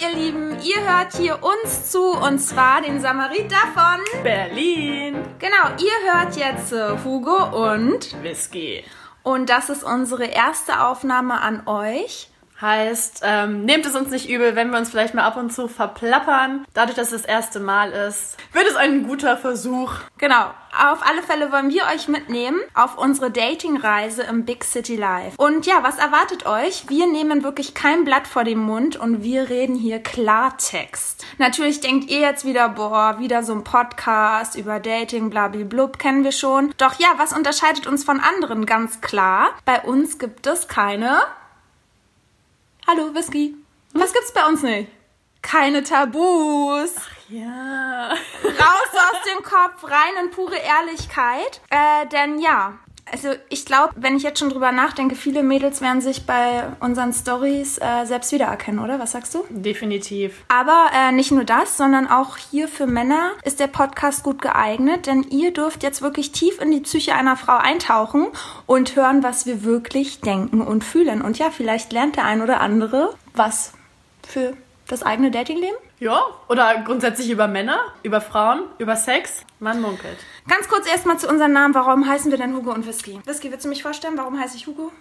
Ihr Lieben. Ihr hört hier uns zu und zwar den Samariter von Berlin. Genau, ihr hört jetzt äh, Hugo und Whisky. und das ist unsere erste Aufnahme an euch. Heißt, ähm, nehmt es uns nicht übel, wenn wir uns vielleicht mal ab und zu verplappern. Dadurch, dass es das erste Mal ist, wird es ein guter Versuch. Genau. Auf alle Fälle wollen wir euch mitnehmen auf unsere Datingreise im Big City Life. Und ja, was erwartet euch? Wir nehmen wirklich kein Blatt vor den Mund und wir reden hier Klartext. Natürlich denkt ihr jetzt wieder, boah, wieder so ein Podcast über Dating, blablablub, kennen wir schon. Doch ja, was unterscheidet uns von anderen? Ganz klar, bei uns gibt es keine... Hallo, Whisky. Was gibt's bei uns nicht? Keine Tabus Ja. raus aus dem Kopf, rein in pure Ehrlichkeit. Äh, denn ja, also ich glaube, wenn ich jetzt schon drüber nachdenke, viele Mädels werden sich bei unseren Stories äh, selbst wiedererkennen, oder? Was sagst du? Definitiv. Aber äh, nicht nur das, sondern auch hier für Männer ist der Podcast gut geeignet, denn ihr dürft jetzt wirklich tief in die Psyche einer Frau eintauchen und hören, was wir wirklich denken und fühlen. Und ja, vielleicht lernt der ein oder andere was für das eigene Datingleben. Ja, oder grundsätzlich über Männer, über Frauen, über Sex. Man munkelt. Ganz kurz erstmal zu unserem Namen. Warum heißen wir denn Hugo und Whisky? Whisky, willst du mich vorstellen? Warum heiße ich Hugo?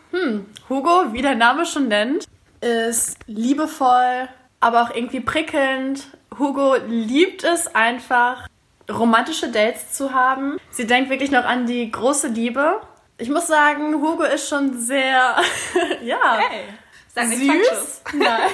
Hugo, wie der Name schon nennt, ist liebevoll, aber auch irgendwie prickelnd. Hugo liebt es einfach, romantische Dates zu haben. Sie denkt wirklich noch an die große Liebe. Ich muss sagen, Hugo ist schon sehr, ja, Sag süß. Nein.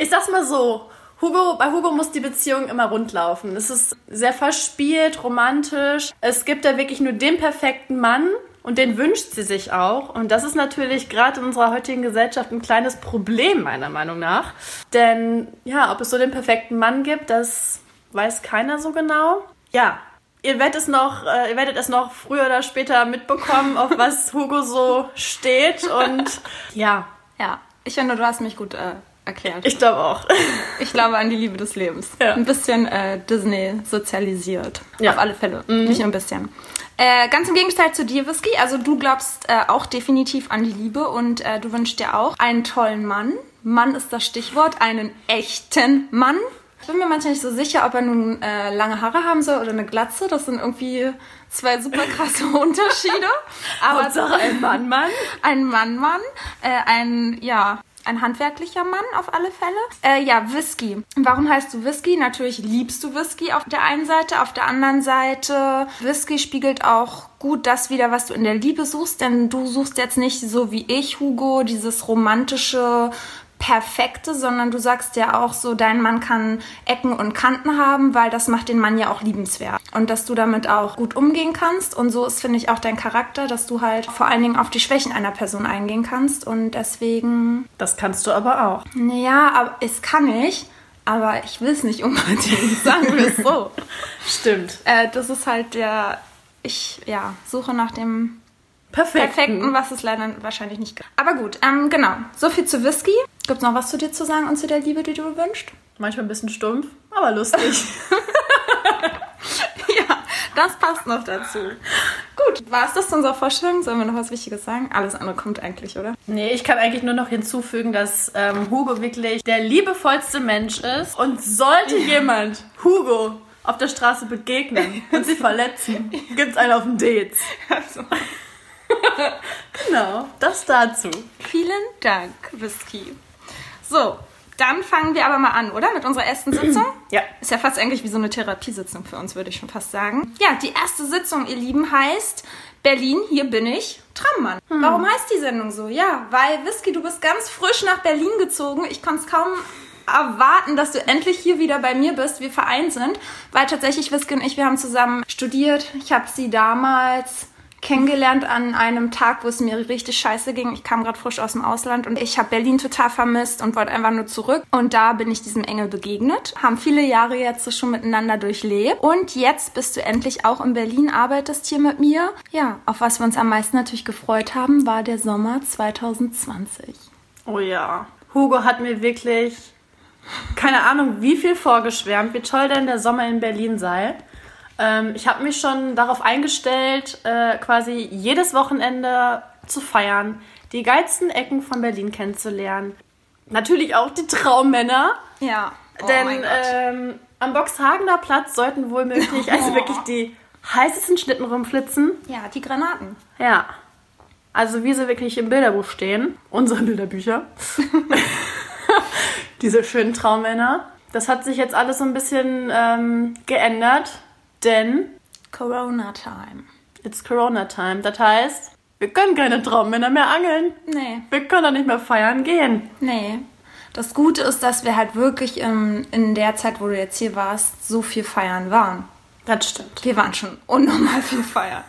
Ich sag's mal so. Hugo, bei Hugo muss die Beziehung immer rund laufen. Es ist sehr verspielt, romantisch. Es gibt da wirklich nur den perfekten Mann und den wünscht sie sich auch. Und das ist natürlich gerade in unserer heutigen Gesellschaft ein kleines Problem, meiner Meinung nach. Denn ja, ob es so den perfekten Mann gibt, das weiß keiner so genau. Ja, ihr werdet es noch, äh, ihr werdet es noch früher oder später mitbekommen, auf was Hugo so steht. Und ja, Ja, ich finde, du hast mich gut äh, erklärt. ich glaube auch. Ich glaube an die Liebe des Lebens. Ja. Ein bisschen äh, Disney sozialisiert. Ja. Auf alle Fälle. Nicht nur ein bisschen. Äh, ganz im Gegenteil zu dir, Whisky. Also du glaubst äh, auch definitiv an die Liebe und äh, du wünschst dir auch einen tollen Mann. Mann ist das Stichwort. Einen echten Mann. Ich bin mir manchmal nicht so sicher, ob er nun äh, lange Haare haben soll oder eine Glatze. Das sind irgendwie zwei super krasse Unterschiede. Aber Hauptsache ein Mann, Mann. ein Mann-Mann, äh, ein, ja, ein handwerklicher Mann auf alle Fälle. Äh, ja, Whisky. Warum heißt du Whisky? Natürlich liebst du Whisky auf der einen Seite, auf der anderen Seite, Whisky spiegelt auch gut das wieder, was du in der Liebe suchst, denn du suchst jetzt nicht so wie ich, Hugo, dieses romantische, perfekte, sondern du sagst ja auch so, dein Mann kann Ecken und Kanten haben, weil das macht den Mann ja auch liebenswert. Und dass du damit auch gut umgehen kannst. Und so ist, finde ich, auch dein Charakter, dass du halt vor allen Dingen auf die Schwächen einer Person eingehen kannst. Und deswegen, Das kannst du aber auch. naja, aber es kann ich, aber ich will es nicht unbedingt, sagen wir es so. Stimmt. äh, das ist halt der, ich, ja, suche nach dem Perfekt. Perfekten, was es leider wahrscheinlich nicht gibt. Aber gut, ähm, genau. So viel zu Whisky. Gibt's noch was zu dir zu sagen und zu der Liebe, die du wünschst? Manchmal ein bisschen stumpf, aber lustig. Ja, das passt noch dazu. Gut, war es das zu unserer Vorstellung? Sollen wir noch was Wichtiges sagen? Alles andere kommt eigentlich, oder? nee, ich kann eigentlich nur noch hinzufügen, dass ähm, Hugo wirklich der liebevollste Mensch ist. Und sollte jemand Hugo auf der Straße begegnen und sie verletzen, gibt's einen auf dem Dates. Also, Genau, das dazu. vielen Dank, Whisky. So, dann fangen wir aber mal an, oder? Mit unserer ersten Sitzung? Ja. Ist ja fast eigentlich wie so eine Therapiesitzung für uns, würde ich schon fast sagen. Ja, die erste Sitzung, ihr Lieben, heißt Berlin, hier bin ich, Trammann. Warum heißt die Sendung so? Ja, weil Whisky, du bist ganz frisch nach Berlin gezogen. Ich konnte es kaum erwarten, dass du endlich hier wieder bei mir bist, wir vereint sind, weil tatsächlich Whisky und ich, wir haben zusammen studiert. Ich habe sie damals kennengelernt an einem Tag, wo es mir richtig scheiße ging. Ich kam gerade frisch aus dem Ausland und ich habe Berlin total vermisst und wollte einfach nur zurück. Und da bin ich diesem Engel begegnet. Haben viele Jahre jetzt schon miteinander durchlebt. Und jetzt bist du endlich auch in Berlin, arbeitest hier mit mir. Ja, auf was wir uns am meisten natürlich gefreut haben, war der Sommer 2020. Oh ja. Hugo hat mir wirklich keine Ahnung, wie viel vorgeschwärmt, wie toll denn der Sommer in Berlin sei. Ähm, ich habe mich schon darauf eingestellt, äh, quasi jedes Wochenende zu feiern, die geilsten Ecken von Berlin kennenzulernen. Natürlich auch die Traummänner. Ja. Oh denn ähm, am Boxhagener Platz sollten wohl möglich, also wirklich die heißesten Schlitten rumflitzen. Ja, die Granaten. Ja. Also wie sie wirklich im Bilderbuch stehen. Unsere Bilderbücher. Diese schönen Traummänner. Das hat sich jetzt alles so ein bisschen ähm, geändert, denn Corona Time. it's Corona Time. Das heißt, wir können keine Traummänner mehr angeln. Nee. Wir können auch nicht mehr feiern gehen. Nee. Das Gute ist, dass wir halt wirklich ähm, in der Zeit, wo du jetzt hier warst, so viel feiern waren. Das stimmt. Wir waren schon unnormal viel feiern.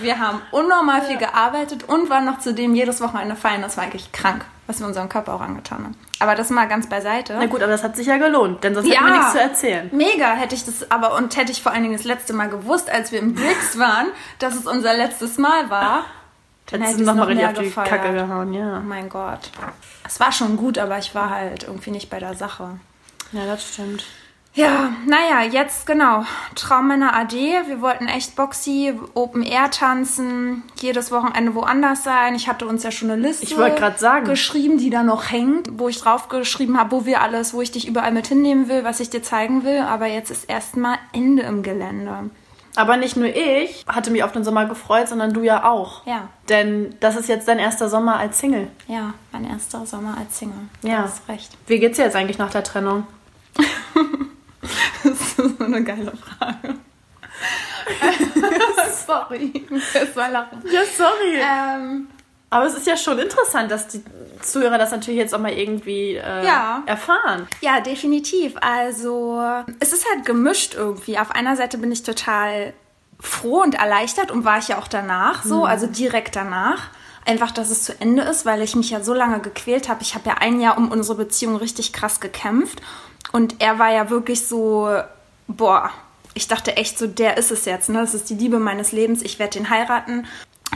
Wir haben unnormal viel gearbeitet und waren noch zudem jedes Wochenende feiern. Das war eigentlich krank, was wir unserem Körper auch angetan haben. Aber das mal ganz beiseite. Na gut, aber das hat sich ja gelohnt, denn sonst hätten wir nichts zu erzählen. Mega hätte ich das aber und hätte ich vor allen Dingen das letzte Mal gewusst, als wir im BRICS waren, dass es unser letztes Mal war. Dann hätte ich noch noch mal richtig auf die gefeiert. Kacke gehauen, ja. Oh mein Gott. Es war schon gut, aber ich war halt irgendwie nicht bei der Sache. Ja, das stimmt. Ja, naja, jetzt genau. Traummänner AD. Wir wollten echt Boxy, Open Air tanzen, jedes Wochenende woanders sein. Ich hatte uns ja schon eine Liste Ich sagen. geschrieben, die da noch hängt, wo ich drauf geschrieben habe, wo wir alles, wo ich dich überall mit hinnehmen will, was ich dir zeigen will. Aber jetzt ist erstmal Ende im Gelände. Aber nicht nur ich hatte mich auf den Sommer gefreut, sondern du ja auch. Ja. Denn das ist jetzt dein erster Sommer als Single. Ja, mein erster Sommer als Single. Ja. Du hast recht. Wie geht's dir jetzt eigentlich nach der Trennung? Das ist so eine geile Frage. Sorry, das war lachen. Ja, sorry. Ähm, Aber es ist ja schon interessant, dass die Zuhörer das natürlich jetzt auch mal irgendwie äh, Ja. erfahren. Ja, definitiv. Also, es ist halt gemischt irgendwie. Auf einer Seite bin ich total froh und erleichtert und war ich ja auch danach so, also direkt danach. Einfach, dass es zu Ende ist, weil ich mich ja so lange gequält habe. Ich habe ja ein Jahr um unsere Beziehung richtig krass gekämpft. Und er war ja wirklich so, boah, ich dachte echt so, der ist es jetzt. Ne? Das ist die Liebe meines Lebens. Ich werde den heiraten.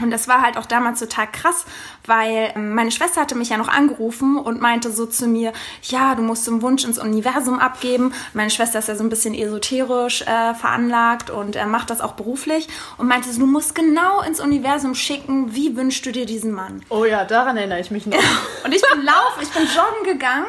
Und das war halt auch damals total krass, weil ähm, meine Schwester hatte mich ja noch angerufen und meinte so zu mir, ja, du musst den Wunsch ins Universum abgeben. Meine Schwester ist ja so ein bisschen esoterisch äh, veranlagt und äh, macht das auch beruflich und meinte so, du musst genau ins Universum schicken, wie wünschst du dir diesen Mann? Oh ja, daran erinnere ich mich noch. Und ich bin laufen, ich bin joggen gegangen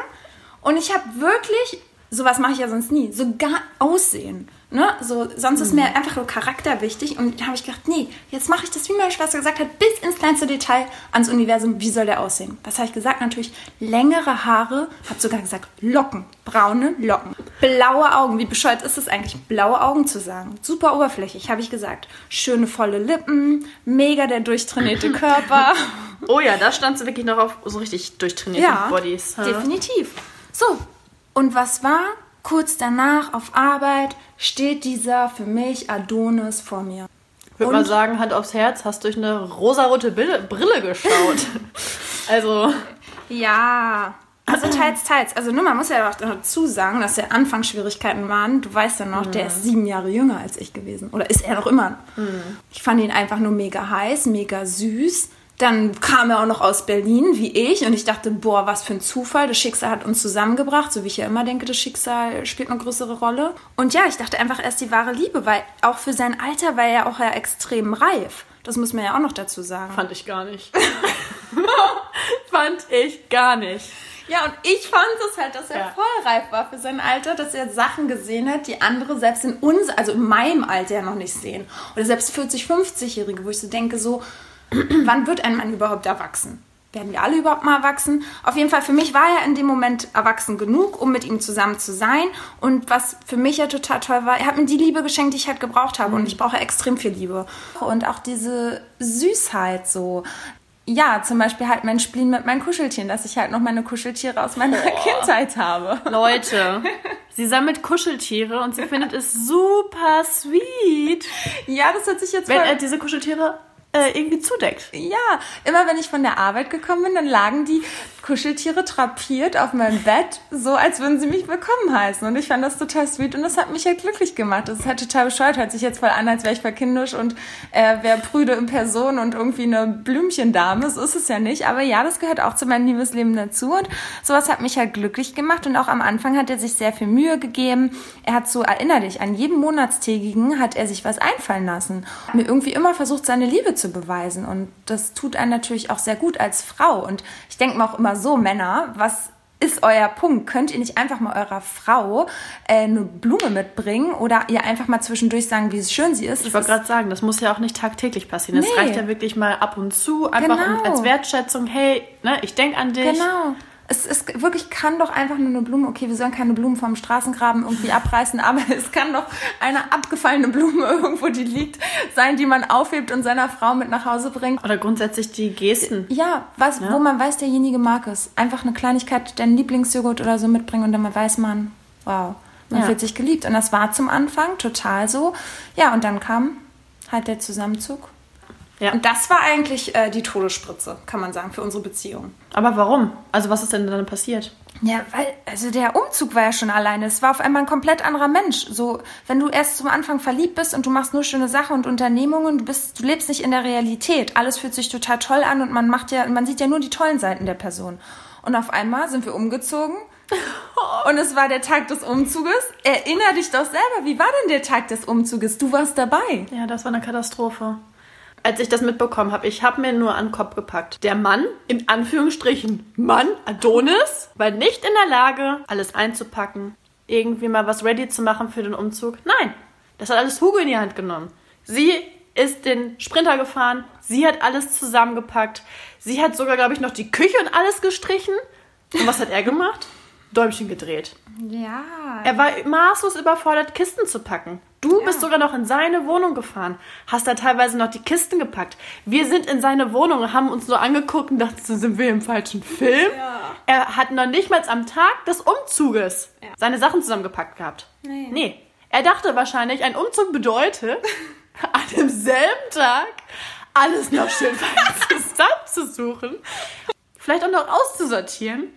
und ich habe wirklich, sowas mache ich ja sonst nie, sogar Aussehen. Ne? So, sonst ist mir einfach nur Charakter wichtig. Und da habe ich gedacht, nee, jetzt mache ich das, wie meine Schwester gesagt hat, bis ins kleinste Detail ans Universum. Wie soll der aussehen? Was habe ich gesagt? Natürlich längere Haare, habe sogar gesagt Locken, braune Locken, blaue Augen. Wie bescheuert ist es eigentlich, blaue Augen zu sagen? Super oberflächlich, habe ich gesagt. Schöne volle Lippen, mega der durchtrainierte Körper. oh ja, da standst du wirklich noch auf so richtig durchtrainierten Ja, Bodies. hä? definitiv. So, und was war? Kurz danach auf Arbeit steht dieser für mich Adonis vor mir. Ich würde mal sagen, Hand aufs Herz, hast durch eine rosarote Brille, Brille geschaut. also, Ja, also teils, teils. Also nur, man muss ja auch dazu sagen, dass ja Anfangsschwierigkeiten waren. Du weißt ja noch, der ist sieben Jahre jünger als ich gewesen. Oder ist er noch immer. Ich fand ihn einfach nur mega heiß, mega süß. Dann kam er auch noch aus Berlin, wie ich. Und ich dachte, boah, was für ein Zufall. Das Schicksal hat uns zusammengebracht. So wie ich ja immer denke, das Schicksal spielt eine größere Rolle. Und ja, ich dachte einfach, er ist die wahre Liebe. Weil auch für sein Alter war er auch ja extrem reif. Das muss man ja auch noch dazu sagen. fand ich gar nicht. fand ich gar nicht. Ja, und ich fand es halt, dass er Ja. voll reif war für sein Alter, dass er Sachen gesehen hat, die andere selbst in uns, also in meinem Alter ja noch nicht sehen. Oder selbst 40, 50-Jährige, wo ich so denke, so, wann wird ein Mann überhaupt erwachsen? Werden wir alle überhaupt mal erwachsen? Auf jeden Fall, für mich war er in dem Moment erwachsen genug, um mit ihm zusammen zu sein. Und was für mich ja total toll war, er hat mir die Liebe geschenkt, die ich halt gebraucht habe. Und ich brauche extrem viel Liebe. Und auch diese Süßheit so. ja, zum Beispiel halt mein Spielen mit meinen Kuscheltieren, dass ich halt noch meine Kuscheltiere aus meiner Kindheit habe. Leute, sie sammelt Kuscheltiere und sie findet es super sweet, Ja, das hört sich jetzt wenn voll... er diese Kuscheltiere äh, irgendwie zudeckt. Ja, immer wenn ich von der Arbeit gekommen bin, dann lagen die Kuscheltiere trapiert auf meinem Bett, so als würden sie mich willkommen heißen. Und ich fand das total sweet und das hat mich ja glücklich gemacht. Das ist halt total bescheuert, hört sich jetzt voll an, als wäre ich verkindisch und äh, wäre prüde in Person und irgendwie eine Blümchendame. So ist es ja nicht. Aber ja, das gehört auch zu meinem Liebesleben dazu und sowas hat mich halt glücklich gemacht. Und auch am Anfang hat er sich sehr viel Mühe gegeben. Er hat so, erinner dich, an jedem Monatstägigen hat er sich was einfallen lassen. Mir irgendwie immer versucht, seine Liebe zu beweisen. Und das tut einen natürlich auch sehr gut als Frau. Und ich denke mir auch immer so, Männer, was ist euer Punkt? Könnt ihr nicht einfach mal eurer Frau äh, eine Blume mitbringen oder ihr einfach mal zwischendurch sagen, wie schön sie ist? Ich wollte gerade sagen, das muss ja auch nicht tagtäglich passieren. Es Nee. reicht ja wirklich mal ab und zu, einfach Genau. als Wertschätzung, hey, ne, ich denk an dich. Genau. Es, es wirklich kann doch einfach nur eine Blume, okay, wir sollen keine Blumen vom Straßengraben irgendwie abreißen, aber es kann doch eine abgefallene Blume irgendwo, die liegt, sein, die man aufhebt und seiner Frau mit nach Hause bringt. Oder grundsätzlich die Gesten. Ja, was, wo man weiß, derjenige mag es. Einfach eine Kleinigkeit, deinen Lieblingsjoghurt oder so mitbringen und dann weiß man, wow, man Ja. fühlt sich geliebt. Und das war zum Anfang total so. Ja, und dann kam halt der Zusammenzug. Ja. Und das war eigentlich äh, die Todesspritze, kann man sagen, für unsere Beziehung. Aber warum? Also was ist denn dann passiert? Ja, weil, also der Umzug war ja schon alleine. Es war auf einmal ein komplett anderer Mensch. So, wenn du erst zum Anfang verliebt bist und du machst nur schöne Sachen und Unternehmungen, du bist, du lebst nicht in der Realität. Alles fühlt sich total toll an und man macht ja, man sieht ja nur die tollen Seiten der Person. Und auf einmal sind wir umgezogen. Und es war der Tag des Umzuges. Erinner dich doch selber, wie war denn der Tag des Umzuges? Du warst dabei. Ja, das war eine Katastrophe. Als ich das mitbekommen habe, ich habe mir nur an den Kopf gepackt. Der Mann, in Anführungsstrichen Mann, Adonis, war nicht in der Lage, alles einzupacken, irgendwie mal was ready zu machen für den Umzug. Nein, das hat alles Hugo in die Hand genommen. Sie ist den Sprinter gefahren, sie hat alles zusammengepackt, sie hat sogar, glaube ich, noch die Küche und alles gestrichen. Und was hat er gemacht? Däumchen gedreht. Ja. Er war maßlos überfordert, Kisten zu packen. Du bist sogar noch in seine Wohnung gefahren, hast da teilweise noch die Kisten gepackt. Wir sind in seine Wohnung, haben uns nur angeguckt und dachten, sind wir im falschen Film? Er hat noch nicht mal am Tag des Umzuges seine Sachen zusammengepackt gehabt. Nee. nee. Er dachte wahrscheinlich, ein Umzug bedeutet, an demselben Tag alles noch schön zusammenzusuchen, vielleicht auch noch auszusortieren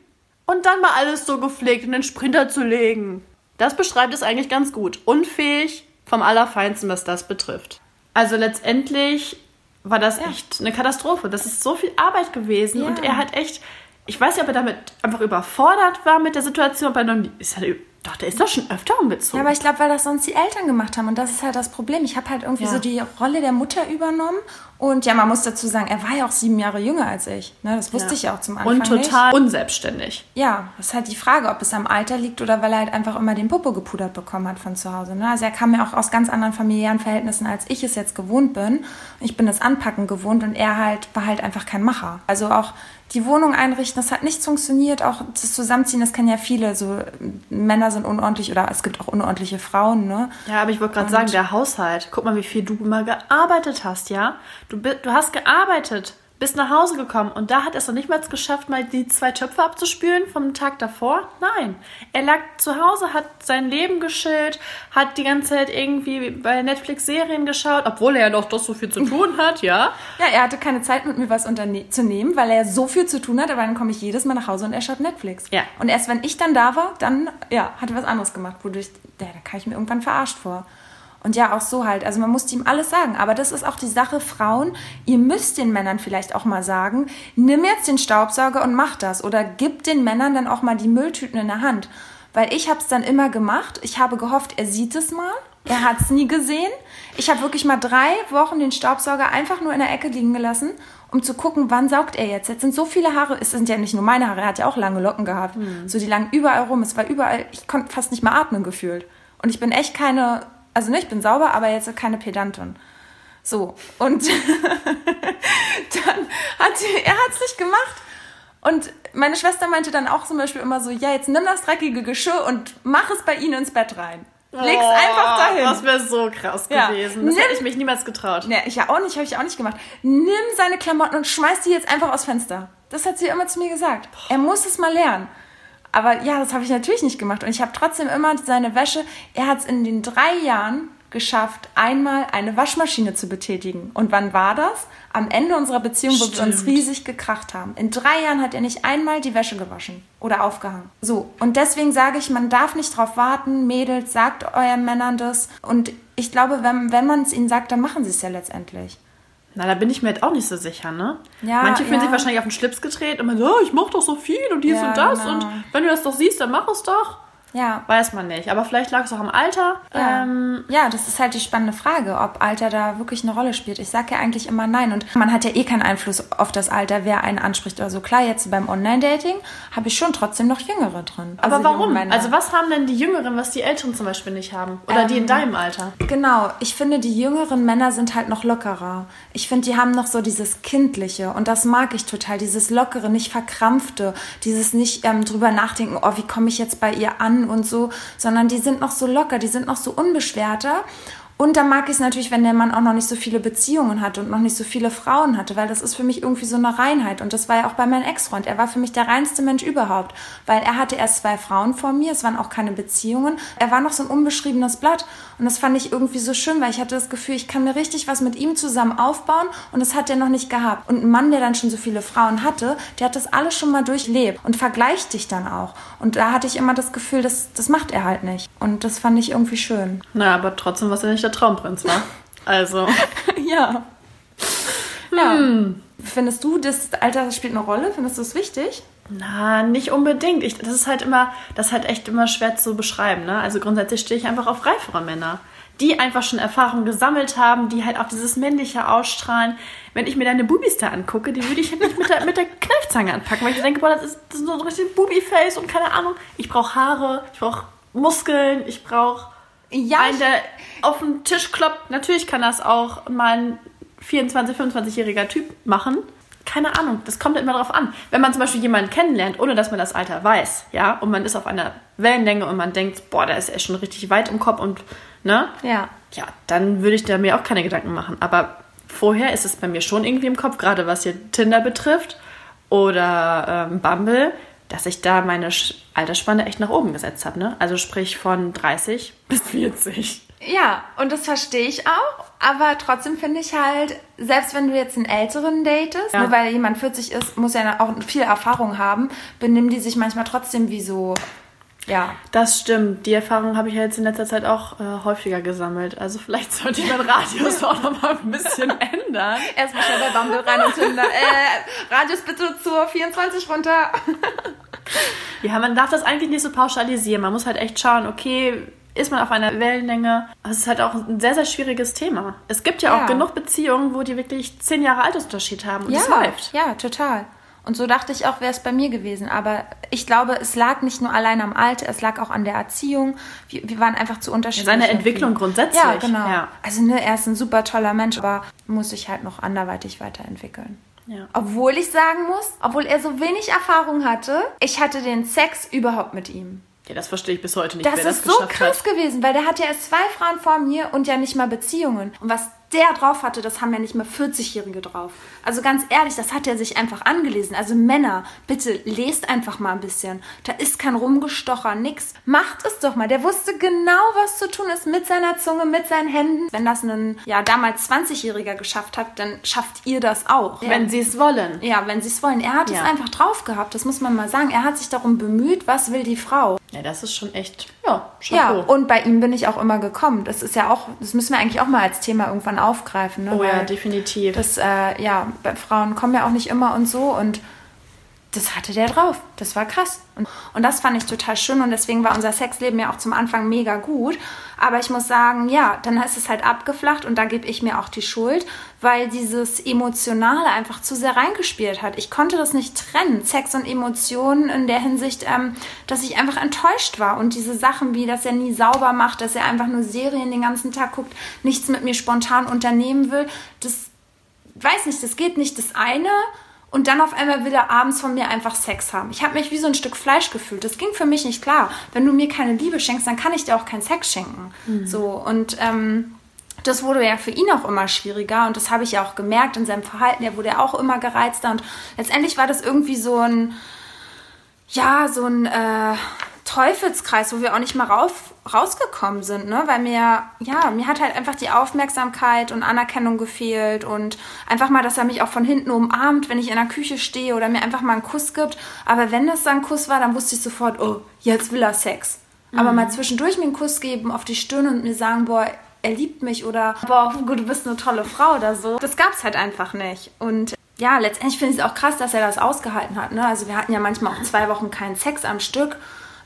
und dann mal alles so gepflegt in den Sprinter zu legen. Das beschreibt es eigentlich ganz gut. Unfähig vom Allerfeinsten, was das betrifft. Also letztendlich war das echt eine Katastrophe. Das ist so viel Arbeit gewesen Ja. und er hat echt, ich weiß nicht, ob er damit einfach überfordert war mit der Situation, ob er noch nie, ist er, doch, der ist doch schon öfter umgezogen. Ja, aber ich glaube, weil das sonst die Eltern gemacht haben. Und das ist halt das Problem. Ich habe halt irgendwie Ja. so die Rolle der Mutter übernommen. Und ja, man muss dazu sagen, er war ja auch sieben Jahre jünger als ich. Ne, das wusste ich ja auch zum Anfang und total unselbstständig. Nicht. Ja, das ist halt die Frage, ob es am Alter liegt oder weil er halt einfach immer den Popo gepudert bekommen hat von zu Hause. Ne? Also er kam ja auch aus ganz anderen familiären Verhältnissen, als ich es jetzt gewohnt bin. Ich bin das Anpacken gewohnt und er halt war halt einfach kein Macher. Also auch die Wohnung einrichten, das hat nicht funktioniert. Auch das Zusammenziehen, das kennen ja viele. So Männer sind unordentlich oder es gibt auch unordentliche Frauen. Ne? Ja, aber ich wollte gerade sagen, der Haushalt. Guck mal, wie viel du mal gearbeitet hast, ja? Du, du hast gearbeitet, bist nach Hause gekommen und da hat er es noch nicht mal geschafft, mal die zwei Töpfe abzuspülen vom Tag davor. Nein, er lag zu Hause, hat sein Leben geschillt, hat die ganze Zeit irgendwie bei Netflix Serien geschaut, obwohl er ja doch doch so viel zu tun hat, ja? Ja, er hatte keine Zeit mit mir was zu nehmen, weil er so viel zu tun hat, aber dann komme ich jedes Mal nach Hause und er schaut Netflix. Ja. Und erst wenn ich dann da war, dann ja, hat er was anderes gemacht, wodurch, ja, da kam ich mir irgendwann verarscht vor. Und ja, auch so halt. Also man musste ihm alles sagen. Aber das ist auch die Sache, Frauen, ihr müsst den Männern vielleicht auch mal sagen, nimm jetzt den Staubsauger und mach das. Oder gib den Männern dann auch mal die Mülltüten in der Hand. Weil ich habe es dann immer gemacht. Ich habe gehofft, er sieht es mal. Er hat es nie gesehen. Ich habe wirklich mal drei Wochen den Staubsauger einfach nur in der Ecke liegen gelassen, um zu gucken, wann saugt er jetzt. Jetzt sind so viele Haare, es sind ja nicht nur meine Haare, er hat ja auch lange Locken gehabt. So, die lagen überall rum. Es war überall, ich konnte fast nicht mehr atmen gefühlt. Und ich bin echt keine, also ne, ich bin sauber, aber jetzt keine Pedantin. So, und dann hat sie, er hat's nicht gemacht. Und meine Schwester meinte dann auch zum Beispiel immer so, ja, jetzt nimm das dreckige Geschirr und mach es bei ihnen ins Bett rein. Leg's einfach dahin. Das wäre so krass Ja. gewesen. Das Nimm- hätte ich mich niemals getraut. Ne, ich ja auch nicht, habe ich auch nicht gemacht. Nimm seine Klamotten und schmeiß die jetzt einfach aus Fenster. Das hat sie immer zu mir gesagt. Er muss es mal lernen. Aber ja, das habe ich natürlich nicht gemacht. Und ich habe trotzdem immer seine Wäsche. Er hat es in den drei Jahren geschafft, einmal eine Waschmaschine zu betätigen. Und wann war das? Am Ende unserer Beziehung, wo wir uns Stimmt. riesig gekracht haben. In drei Jahren hat er nicht einmal die Wäsche gewaschen oder aufgehangen. So. Und deswegen sage ich, man darf nicht drauf warten. Mädels, sagt euren Männern das. Und ich glaube, wenn, wenn man es ihnen sagt, dann machen sie es ja letztendlich. Na, da bin ich mir jetzt auch nicht so sicher, ne? Ja, Manche fühlen ja. sich wahrscheinlich auf den Schlips gedreht und man so, oh, ich mach doch so viel und dies Ja, und das genau. und wenn du das doch siehst, dann mach es doch. Ja. Weiß man nicht. Aber vielleicht lag es auch am Alter. Ja. Ähm, ja, das ist halt die spannende Frage, ob Alter da wirklich eine Rolle spielt. Ich sage ja eigentlich immer nein. Und man hat ja eh keinen Einfluss auf das Alter, wer einen anspricht oder so. Klar, jetzt beim Online-Dating habe ich schon trotzdem noch Jüngere drin. aber Also warum? Also was haben denn die Jüngeren, was die Älteren zum Beispiel nicht haben? Oder die in Ähm, deinem Alter? Genau, ich finde, die jüngeren Männer sind halt noch lockerer. Ich finde, die haben noch so dieses Kindliche und das mag ich total. Dieses Lockere, nicht verkrampfte, dieses nicht ähm, drüber nachdenken, oh, wie komme ich jetzt bei ihr an und so, sondern die sind noch so locker, die sind noch so unbeschwerter. Und dann mag ich es natürlich, wenn der Mann auch noch nicht so viele Beziehungen hatte und noch nicht so viele Frauen hatte, weil das ist für mich irgendwie so eine Reinheit. Und das war ja auch bei meinem Ex-Freund. Er war für mich der reinste Mensch überhaupt, weil er hatte erst zwei Frauen vor mir, es waren auch keine Beziehungen. Er war noch so ein unbeschriebenes Blatt. Und das fand ich irgendwie so schön, weil ich hatte das Gefühl, ich kann mir richtig was mit ihm zusammen aufbauen und das hat er noch nicht gehabt. Und ein Mann, der dann schon so viele Frauen hatte, der hat das alles schon mal durchlebt und vergleicht dich dann auch. Und da hatte ich immer das Gefühl, das, das macht er halt nicht. Und das fand ich irgendwie schön. Na, aber trotzdem, was ja nicht der Traumprinz war. Also. Ja. Ja. Findest du, das Alter spielt eine Rolle? Findest du es wichtig? Na, nicht unbedingt. Ich, das ist halt immer, das ist halt echt immer schwer zu beschreiben. Ne? Also grundsätzlich stehe ich einfach auf reifere Männer, die einfach schon Erfahrung gesammelt haben, die halt auch dieses männliche ausstrahlen. Wenn ich mir deine Bubis da angucke, die würde ich halt nicht mit der, mit der Kneifzange anpacken, weil ich denke, boah, das ist, das ist so ein richtig Bubi-Face und keine Ahnung. Ich brauche Haare, ich brauche Muskeln, ich brauche Ja, einen, der auf den Tisch kloppt. Natürlich kann das auch mal ein 24-, 25-jähriger Typ machen. Keine Ahnung, das kommt immer drauf an. Wenn man zum Beispiel jemanden kennenlernt, ohne dass man das Alter weiß, ja, und man ist auf einer Wellenlänge und man denkt, boah, der ist ja schon richtig weit im Kopf und, ne, Ja. ja, dann würde ich da mir auch keine Gedanken machen. Aber vorher ist es bei mir schon irgendwie im Kopf, gerade was hier Tinder betrifft oder ähm, Bumble, dass ich da meine Altersspanne echt nach oben gesetzt habe, ne? Also sprich von 30 bis 40. Ja, und das verstehe ich auch. Aber trotzdem finde ich halt, selbst wenn du jetzt einen älteren datest, Ja. nur weil jemand 40 ist, muss er auch viel Erfahrung haben, benimm die sich manchmal trotzdem wie so, ja. Das stimmt. Die Erfahrung habe ich ja jetzt in letzter Zeit auch äh, häufiger gesammelt. Also vielleicht sollte ich meinen Radius auch noch mal ein bisschen ändern. Erstmal schnell bei Bumble rein und Tinder. Äh, Radius bitte zur 24 runter. Ja, man darf das eigentlich nicht so pauschalisieren. Man muss halt echt schauen, okay, ist man auf einer Wellenlänge? Das ist halt auch ein sehr, sehr schwieriges Thema. Es gibt ja auch Ja. genug Beziehungen, wo die wirklich zehn Jahre Altersunterschied haben und ja, es läuft. ja, total. Und so dachte ich auch, wäre es bei mir gewesen. Aber ich glaube, es lag nicht nur allein am Alter, es lag auch an der Erziehung. Wir, wir waren einfach zu unterschiedlich. Seine Entwicklung grundsätzlich. Ja, genau. Ja. Also, ne, er ist ein super toller Mensch, aber muss sich halt noch anderweitig weiterentwickeln. Ja. Obwohl ich sagen muss, obwohl er so wenig Erfahrung hatte, ich hatte den Sex überhaupt mit ihm. Ja, das verstehe ich bis heute nicht, Das wer das ist so krass hat. gewesen, weil der hatte ja erst zwei Frauen vor mir und ja nicht mal Beziehungen. Und was der drauf hatte, das haben ja nicht mal 40-Jährige drauf. Also ganz ehrlich, das hat er sich einfach angelesen. Also Männer, bitte lest einfach mal ein bisschen. Da ist kein Rumgestocher, nix. Macht es doch mal. Der wusste genau, was zu tun ist mit seiner Zunge, mit seinen Händen. Wenn das ein, ja, damals 20-Jähriger geschafft hat, dann schafft ihr das auch. Wenn sie es wollen. ja, wenn sie es wollen. Er hat es Ja. einfach drauf gehabt, das muss man mal sagen. Er hat sich darum bemüht, was will die Frau. Ja, das ist schon echt, ja, Ja, Chapeau. und bei ihm bin ich auch immer gekommen. Das ist ja auch, das müssen wir eigentlich auch mal als Thema irgendwann aufgreifen. Ne? oh ja, definitiv. Das, äh, ja, bei Frauen kommen ja auch nicht immer und so und das hatte der drauf. Das war krass. Und, und das fand ich total schön und deswegen war unser Sexleben ja auch zum Anfang mega gut. Aber ich muss sagen, ja, dann ist es halt abgeflacht und da gebe ich mir auch die Schuld, weil dieses Emotionale einfach zu sehr reingespielt hat. Ich konnte das nicht trennen, Sex und Emotionen in der Hinsicht, ähm, dass ich einfach enttäuscht war. Und diese Sachen wie, dass er nie sauber macht, dass er einfach nur Serien den ganzen Tag guckt, nichts mit mir spontan unternehmen will, das weiß nicht, das geht nicht das eine und dann auf einmal will er abends von mir einfach Sex haben. Ich habe mich wie so ein Stück Fleisch gefühlt. Das ging für mich nicht klar. Wenn du mir keine Liebe schenkst, dann kann ich dir auch keinen Sex schenken. Mhm. So und ähm, das wurde ja für ihn auch immer schwieriger und das habe ich ja auch gemerkt in seinem Verhalten. Er wurde ja auch immer gereizter und letztendlich war das irgendwie so ein, ja, so ein äh, Teufelskreis, wo wir auch nicht mal rauf, rausgekommen sind, ne? Weil mir, ja, mir hat halt einfach die Aufmerksamkeit und Anerkennung gefehlt und einfach mal, dass er mich auch von hinten umarmt, wenn ich in der Küche stehe oder mir einfach mal einen Kuss gibt. Aber wenn das dann ein Kuss war, dann wusste ich sofort, oh, jetzt will er Sex. Mhm. Aber mal zwischendurch mir einen Kuss geben auf die Stirn und mir sagen, boah, er liebt mich oder boah, du bist eine tolle Frau oder so. Das gab's halt einfach nicht. Und ja, letztendlich finde ich es auch krass, dass er das ausgehalten hat. Ne? Also wir hatten ja manchmal auch zwei Wochen keinen Sex am Stück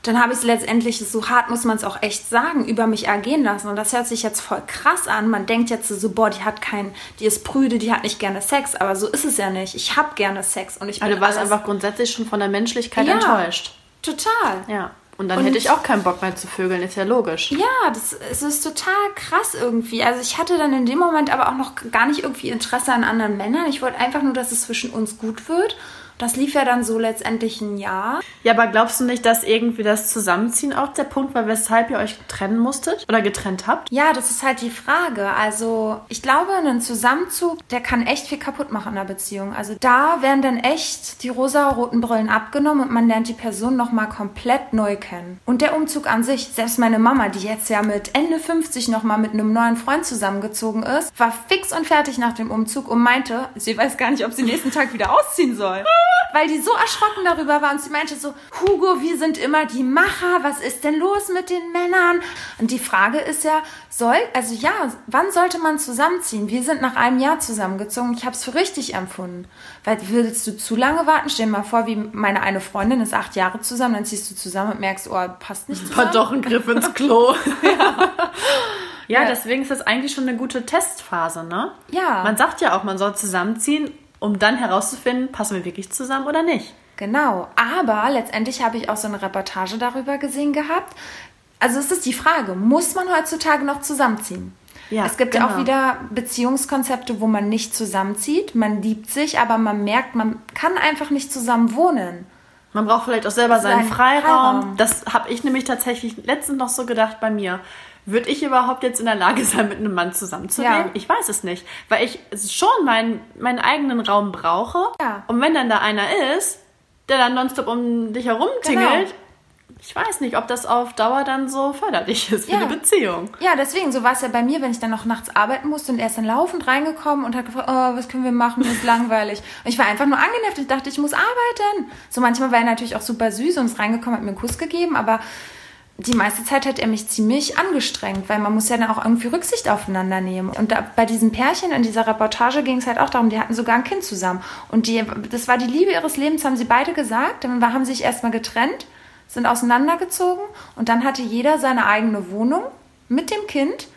dann habe ich es letztendlich, so hart muss man es auch echt sagen, über mich ergehen lassen. Und das hört sich jetzt voll krass an. Man denkt jetzt so, boah, die hat kein, die ist prüde, die hat nicht gerne Sex. Aber so ist es ja nicht. Ich habe gerne Sex. Und ich also du warst einfach grundsätzlich schon von der Menschlichkeit ja, enttäuscht. Total. Ja. Und dann und hätte ich auch keinen Bock mehr zu vögeln, ist ja logisch. Ja, das, es ist total krass irgendwie. Also ich hatte dann in dem Moment aber auch noch gar nicht irgendwie Interesse an anderen Männern. Ich wollte einfach nur, dass es zwischen uns gut wird. Das lief ja dann so letztendlich ein Jahr. Ja, aber glaubst du nicht, dass irgendwie das Zusammenziehen auch der Punkt war, weshalb ihr euch trennen musstet oder getrennt habt? Ja, das ist halt die Frage. Also, ich glaube, ein Zusammenzug, der kann echt viel kaputt machen in einer Beziehung. Also, da werden dann echt die rosa-roten Brillen abgenommen und man lernt die Person nochmal komplett neu kennen. Und der Umzug an sich, selbst meine Mama, die jetzt ja mit Ende 50 nochmal mit einem neuen Freund zusammengezogen ist, war fix und fertig nach dem Umzug und meinte, sie weiß gar nicht, ob sie nächsten Tag wieder ausziehen soll weil die so erschrocken darüber war und sie meinte so, Hugo, wir sind immer die Macher, was ist denn los mit den Männern? Und die Frage ist ja, soll, also ja, wann sollte man zusammenziehen? Wir sind nach einem Jahr zusammengezogen, ich habe es für richtig empfunden. Weil würdest du zu lange warten? Stell dir mal vor, wie meine eine Freundin ist acht Jahre zusammen, dann ziehst du zusammen und merkst, oh, passt nicht zusammen. War doch ein Griff ins Klo. ja. Ja, deswegen ist das eigentlich schon eine gute Testphase, ne? Ja. Man sagt ja auch, man soll zusammenziehen um dann herauszufinden, passen wir wirklich zusammen oder nicht. Genau, aber letztendlich habe ich auch so eine Reportage darüber gesehen gehabt. Also es ist die Frage, muss man heutzutage noch zusammenziehen? Ja, es gibt genau. ja auch wieder Beziehungskonzepte, wo man nicht zusammenzieht. Man liebt sich, aber man merkt, man kann einfach nicht zusammen wohnen. Man braucht vielleicht auch selber seinen Sein Freiraum. Freiraum. Das habe ich nämlich tatsächlich letztens noch so gedacht bei mir. Würde ich überhaupt jetzt in der Lage sein, mit einem Mann zusammenzuleben? Ja. Ich weiß es nicht. Weil ich schon meinen, meinen eigenen Raum brauche. Ja. Und wenn dann da einer ist, der dann nonstop um dich herum tingelt, genau. ich weiß nicht, ob das auf Dauer dann so förderlich ist für ja. eine Beziehung. Ja, deswegen, so war es ja bei mir, wenn ich dann noch nachts arbeiten musste und er ist dann laufend reingekommen und hat gefragt, oh, was können wir machen, mir ist langweilig. Und ich war einfach nur angenervt, ich dachte, ich muss arbeiten. So manchmal war er natürlich auch super süß und ist reingekommen, hat mir einen Kuss gegeben, aber die meiste Zeit hat er mich ziemlich angestrengt, weil man muss ja dann auch irgendwie Rücksicht aufeinander nehmen. Und da, bei diesen Pärchen in dieser Reportage ging es halt auch darum, die hatten sogar ein Kind zusammen. Und die, das war die Liebe ihres Lebens, haben sie beide gesagt. Dann haben sie sich erstmal getrennt, sind auseinandergezogen und dann hatte jeder seine eigene Wohnung mit dem Kind.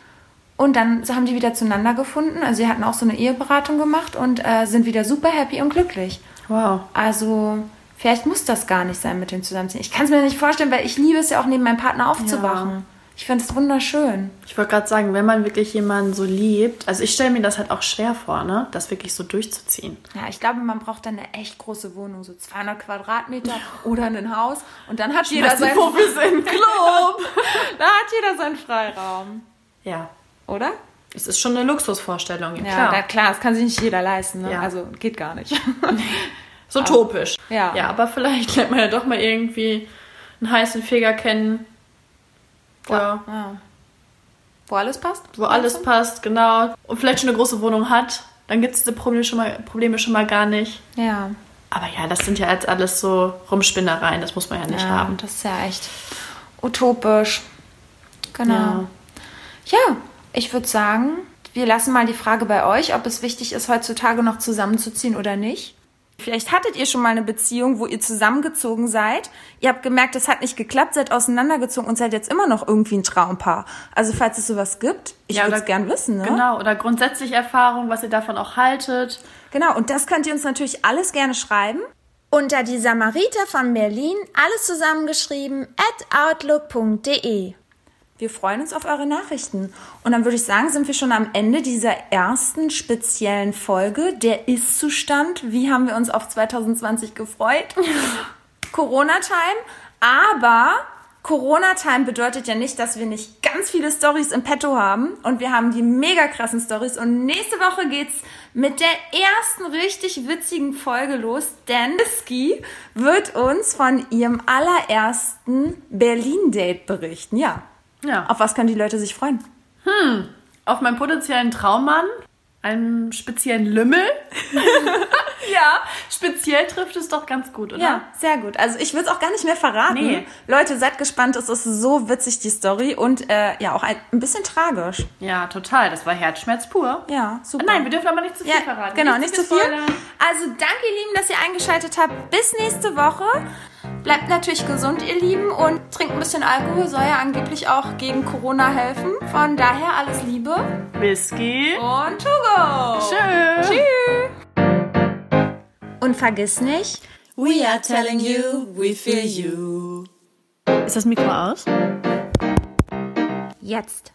Und dann haben die wieder zueinander gefunden. Also sie hatten auch so eine Eheberatung gemacht und äh, sind wieder super happy und glücklich. Wow. Also Vielleicht muss das gar nicht sein mit dem Zusammenziehen. Ich kann es mir nicht vorstellen, weil ich liebe es ja auch neben meinem Partner aufzuwachen. Ja. Ich finde es wunderschön. Ich wollte gerade sagen, wenn man wirklich jemanden so liebt, also ich stelle mir das halt auch schwer vor, ne, das wirklich so durchzuziehen. Ja, ich glaube, man braucht dann eine echt große Wohnung, so 200 Quadratmeter oder ein Haus und dann hat jeder sein Puffis im Club. da hat jeder seinen Freiraum. Ja. Oder? Es ist schon eine Luxusvorstellung, ja, klar. Ja, klar, das kann sich nicht jeder leisten, ne? Ja. Also geht gar nicht. So aber, topisch. Ja. Ja, aber vielleicht lernt man ja doch mal irgendwie einen heißen Feger kennen. Ja. ja. Wo alles passt? Wo alles du? passt, genau. Und vielleicht schon eine große Wohnung hat. Dann gibt es diese Probleme schon, mal, Probleme schon mal gar nicht. Ja. Aber ja, das sind ja jetzt alles so Rumspinnereien. Das muss man ja nicht ja, haben. Das ist ja echt utopisch. Genau. Ja, ja ich würde sagen, wir lassen mal die Frage bei euch, ob es wichtig ist, heutzutage noch zusammenzuziehen oder nicht. Vielleicht hattet ihr schon mal eine Beziehung, wo ihr zusammengezogen seid. Ihr habt gemerkt, es hat nicht geklappt, seid auseinandergezogen und seid jetzt immer noch irgendwie ein Traumpaar. Also falls es sowas gibt, ich ja, würde es gern wissen. Ne? Genau, oder grundsätzlich Erfahrung, was ihr davon auch haltet. Genau, und das könnt ihr uns natürlich alles gerne schreiben. Unter die Samariter von Berlin, alles zusammengeschrieben, at outlook.de. Wir freuen uns auf eure Nachrichten. Und dann würde ich sagen, sind wir schon am Ende dieser ersten speziellen Folge. Der Ist-Zustand. Wie haben wir uns auf 2020 gefreut? Corona-Time. Aber Corona-Time bedeutet ja nicht, dass wir nicht ganz viele Stories im Petto haben. Und wir haben die mega krassen Stories. Und nächste Woche geht's mit der ersten richtig witzigen Folge los, denn Ski wird uns von ihrem allerersten Berlin-Date berichten. Ja. Ja. Auf was können die Leute sich freuen? Auf meinen potenziellen Traummann, einen speziellen Lümmel. Ja. Speziell trifft es doch ganz gut, oder? Ja, sehr gut. Also ich will es auch gar nicht mehr verraten. Nee. Leute, seid gespannt. Es ist so witzig, die Story. Und äh, ja, auch ein, ein bisschen tragisch. Ja, total. Das war Herzschmerz pur. Ja, super. Nein, wir dürfen aber nicht zu viel Ja, verraten. genau, nicht zu viel. spoilern. Also danke, ihr Lieben, dass ihr eingeschaltet habt. Bis nächste Woche. Bleibt natürlich gesund, ihr Lieben, und trinkt ein bisschen Alkohol. Soll ja angeblich auch gegen Corona helfen. Von daher alles Liebe Whisky. und Togo. Tschüss. Tschüss. Und vergiss nicht, We are telling you, we feel you. Ist das Mikro aus? jetzt.